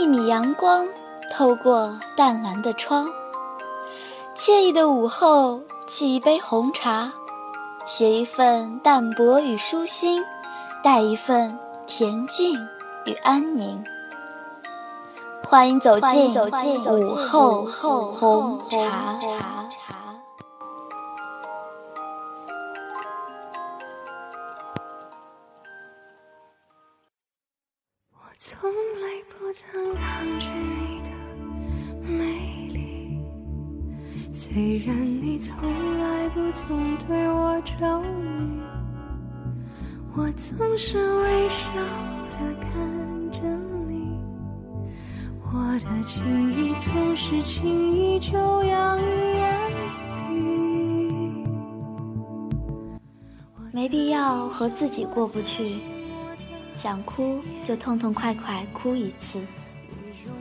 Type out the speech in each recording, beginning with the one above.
一米阳光透过淡蓝的窗，惬意的午后，沏一杯红茶，写一份淡泊与舒心，带一份恬静与安宁。欢迎走进午后红茶。曾抗拒你的美丽，虽然你从来不曾对我着迷，我总是微笑的看着你，我的情意总是轻易就洋溢眼底。没必要和自己过不去。想哭就痛痛快快哭一次，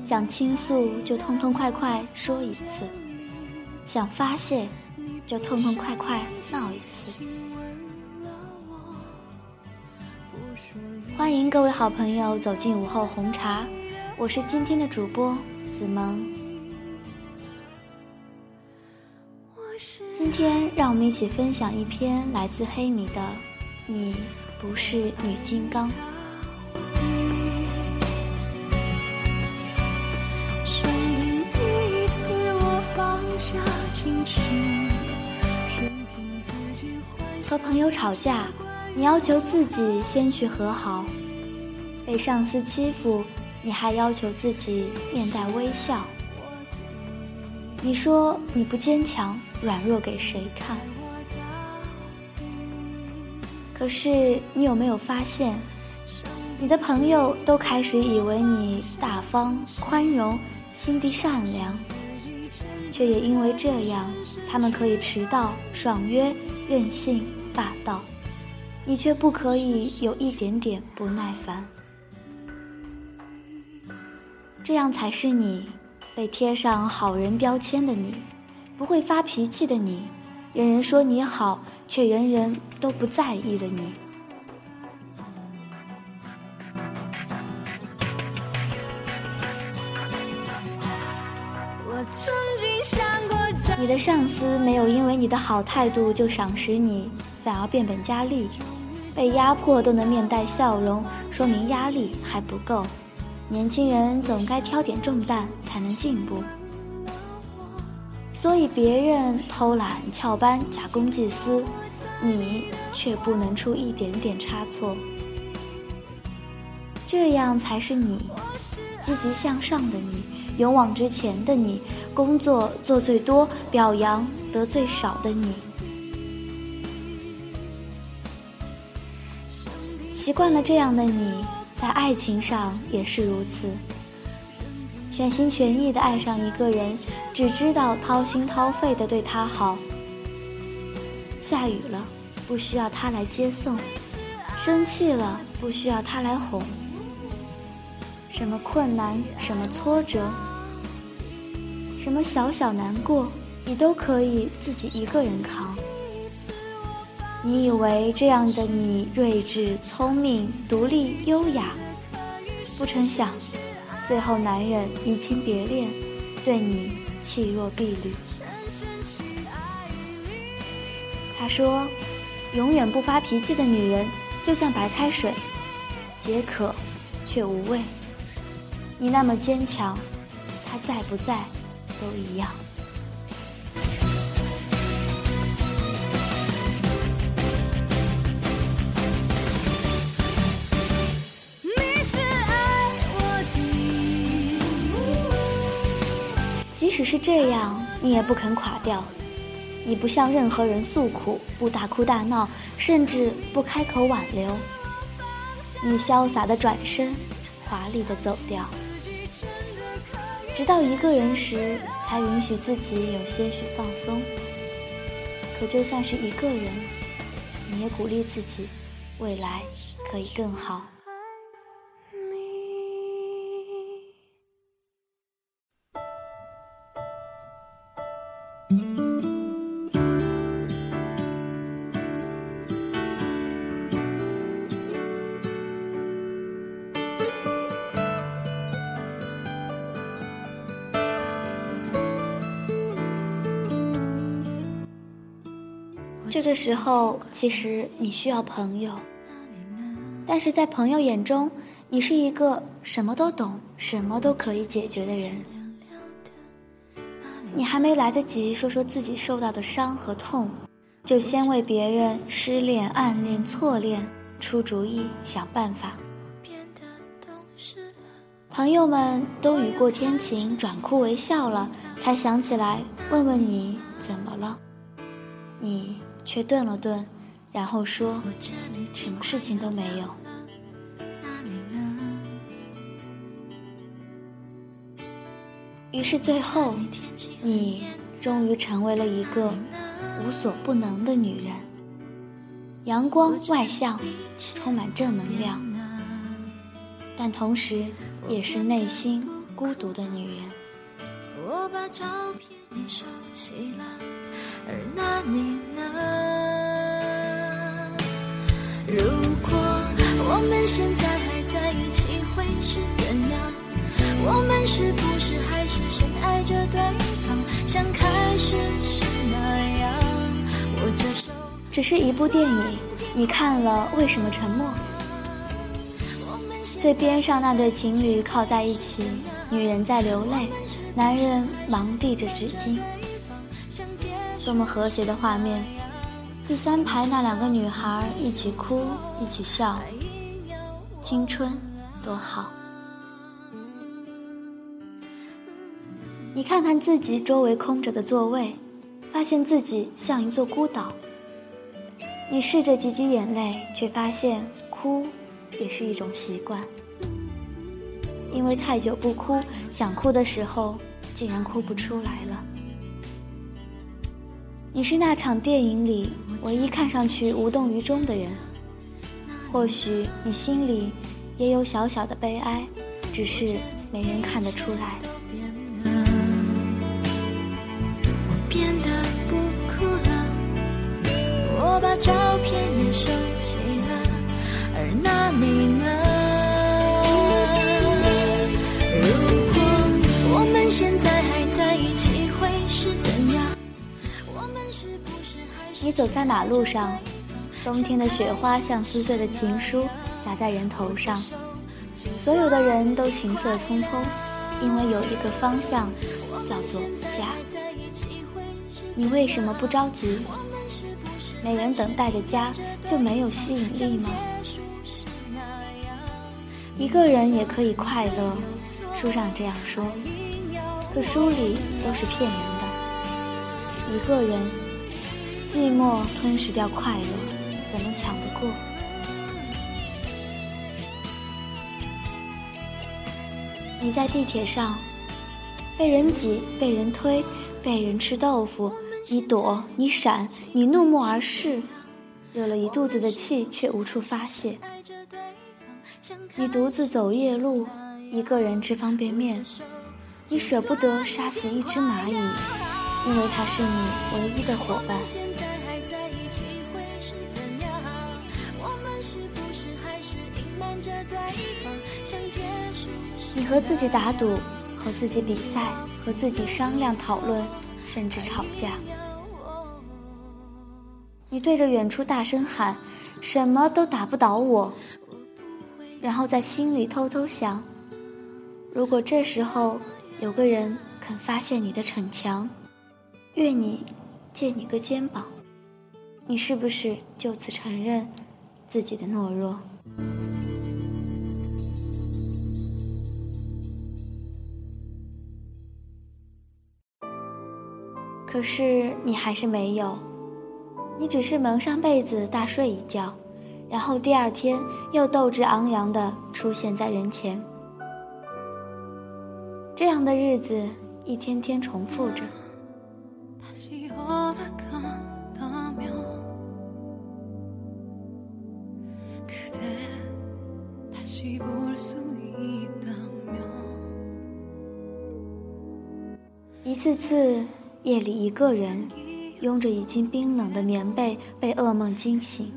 想倾诉就痛痛快快说一次，想发泄就痛痛快快闹一次。欢迎各位好朋友走进午后红茶，我是今天的主播子萌。今天让我们一起分享一篇来自黑米的《你不是女金刚》。和朋友吵架，你要求自己先去和好；被上司欺负，你还要求自己面带微笑。你说你不坚强，软弱给谁看？可是你有没有发现，你的朋友都开始以为你大方、宽容、心地善良，却也因为这样，他们可以迟到、爽约、任性。霸道，你却不可以有一点点不耐烦。这样才是你被贴上好人标签的你，不会发脾气的你，人人说你好，却人人都不在意的你。我曾经想过，你的上司没有因为你的好态度就赏识你。反而变本加厉，被压迫都能面带笑容，说明压力还不够。年轻人总该挑点重担才能进步。所以别人偷懒、翘班、假公济私，你却不能出一点点差错。这样才是你，积极向上的你，勇往直前的你，工作做最多、表扬得最少的你。习惯了这样的你，在爱情上也是如此。全心全意的爱上一个人，只知道掏心掏肺的对他好。下雨了，不需要他来接送；生气了，不需要他来哄。什么困难，什么挫折，什么小小难过，你都可以自己一个人扛。你以为这样的你睿智、聪明、独立、优雅，不成想，最后男人移情别恋，对你弃若敝履。他说：“永远不发脾气的女人，就像白开水，解渴却无味。你那么坚强，他在不在，都一样。”使是这样，你也不肯垮掉。你不向任何人诉苦，不大哭大闹，甚至不开口挽留。你潇洒的转身，华丽的走掉，直到一个人时，才允许自己有些许放松。可就算是一个人，你也鼓励自己，未来可以更好。这个时候其实你需要朋友但是在朋友眼中你是一个什么都懂什么都可以解决的人。你还没来得及说说自己受到的伤和痛，就先为别人失恋、暗恋、错恋出主意、想办法。朋友们都雨过天晴，转哭为笑了，才想起来问问你怎么了，你。却顿了顿，然后说：“什么事情都没有。”于是最后，你终于成为了一个无所不能的女人，阳光外向，充满正能量，但同时也是内心孤独的女人。我把照片也收起了，而那你呢？如果我们现在还在一起，会是怎样？我们是不是还是深爱着对方，像开始时那样？握着手。只是一部电影，你看了为什么沉默？最边上那对情侣靠在一起，女人在流泪，男人忙递着纸巾，多么和谐的画面！第三排那两个女孩一起哭，一起笑，青春多好！你看看自己周围空着的座位，发现自己像一座孤岛。你试着挤挤眼泪，却发现哭。也是一种习惯，因为太久不哭，想哭的时候竟然哭不出来了。你是那场电影里唯一看上去无动于衷的人，或许你心里也有小小的悲哀，只是没人看得出来。你走在马路上，冬天的雪花像撕碎的情书砸在人头上，所有的人都行色匆匆，因为有一个方向叫做家。你为什么不着急？没人等待的家就没有吸引力吗？一个人也可以快乐，书上这样说，可书里都是骗人的。一个人寂寞吞噬掉快乐，怎么抢得过？你在地铁上，被人挤，被人推，被人吃豆腐，你躲，你闪，你怒目而视，惹了一肚子的气，却无处发泄。你独自走夜路，一个人吃方便面，你舍不得杀死一只蚂蚁，因为它是你唯一的伙伴。你和自己打赌，和自己比赛，和自己商量讨论，甚至吵架。你对着远处大声喊：“什么都打不倒我。”然后在心里偷偷想：如果这时候有个人肯发现你的逞强，愿你借你个肩膀，你是不是就此承认自己的懦弱？可是你还是没有，你只是蒙上被子大睡一觉。然后第二天又斗志昂扬地出现在人前，这样的日子一天天重复着。一次次夜里，一个人拥着已经冰冷的棉被，被噩梦惊醒。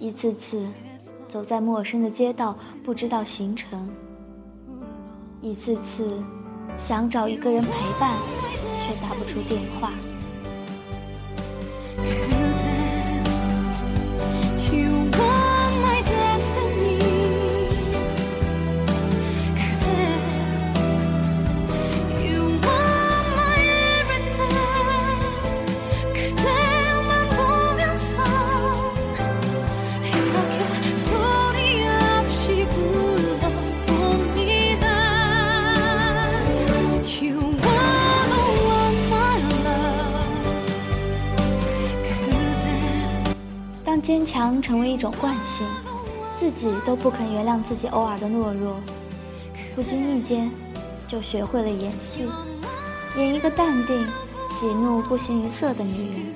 一次次走在陌生的街道，不知道行程；一次次想找一个人陪伴，却打不出电话。坚强成为一种惯性，自己都不肯原谅自己偶尔的懦弱，不经意间就学会了演戏，演一个淡定、喜怒不形于色的女人。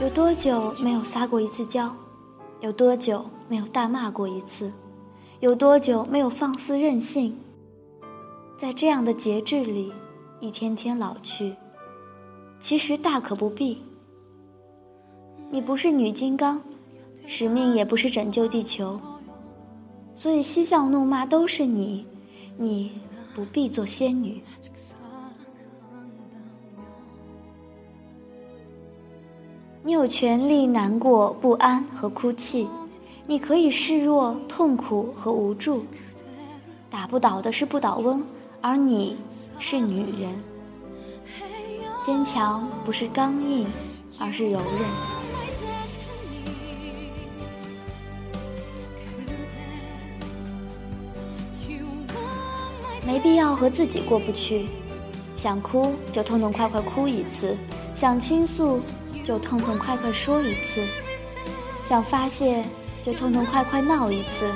有多久没有撒过一次娇？有多久没有大骂过一次？有多久没有放肆任性？在这样的节制里，一天天老去。其实大可不必。你不是女金刚，使命也不是拯救地球，所以嬉笑怒骂都是你，你不必做仙女。你有权利难过、不安和哭泣，你可以示弱、痛苦和无助。打不倒的是不倒翁，而你是女人。坚强不是刚硬，而是柔韧。没必要和自己过不去，想哭就痛痛快快哭一次，想倾诉就痛痛快快说一次，想发泄就痛痛快快闹一次。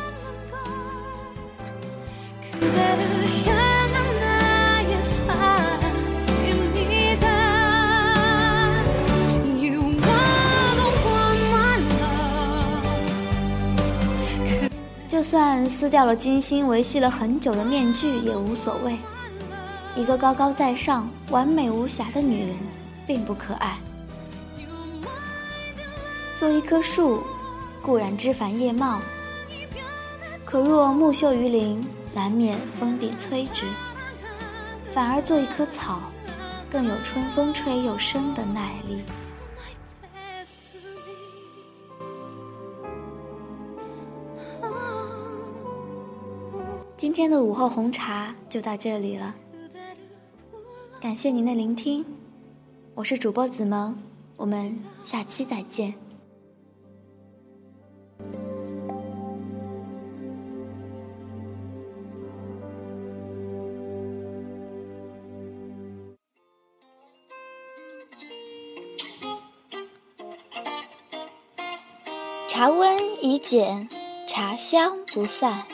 算撕掉了精心维系了很久的面具也无所谓。一个高高在上、完美无瑕的女人，并不可爱。做一棵树，固然枝繁叶茂，可若木秀于林，难免风必摧之。反而做一棵草，更有春风吹又生的耐力。今天的午后红茶就到这里了，感谢您的聆听，我是主播子萌，我们下期再见。茶温已减，茶香不散。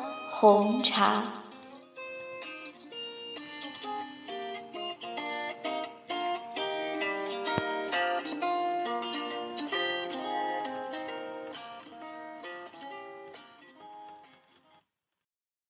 红茶。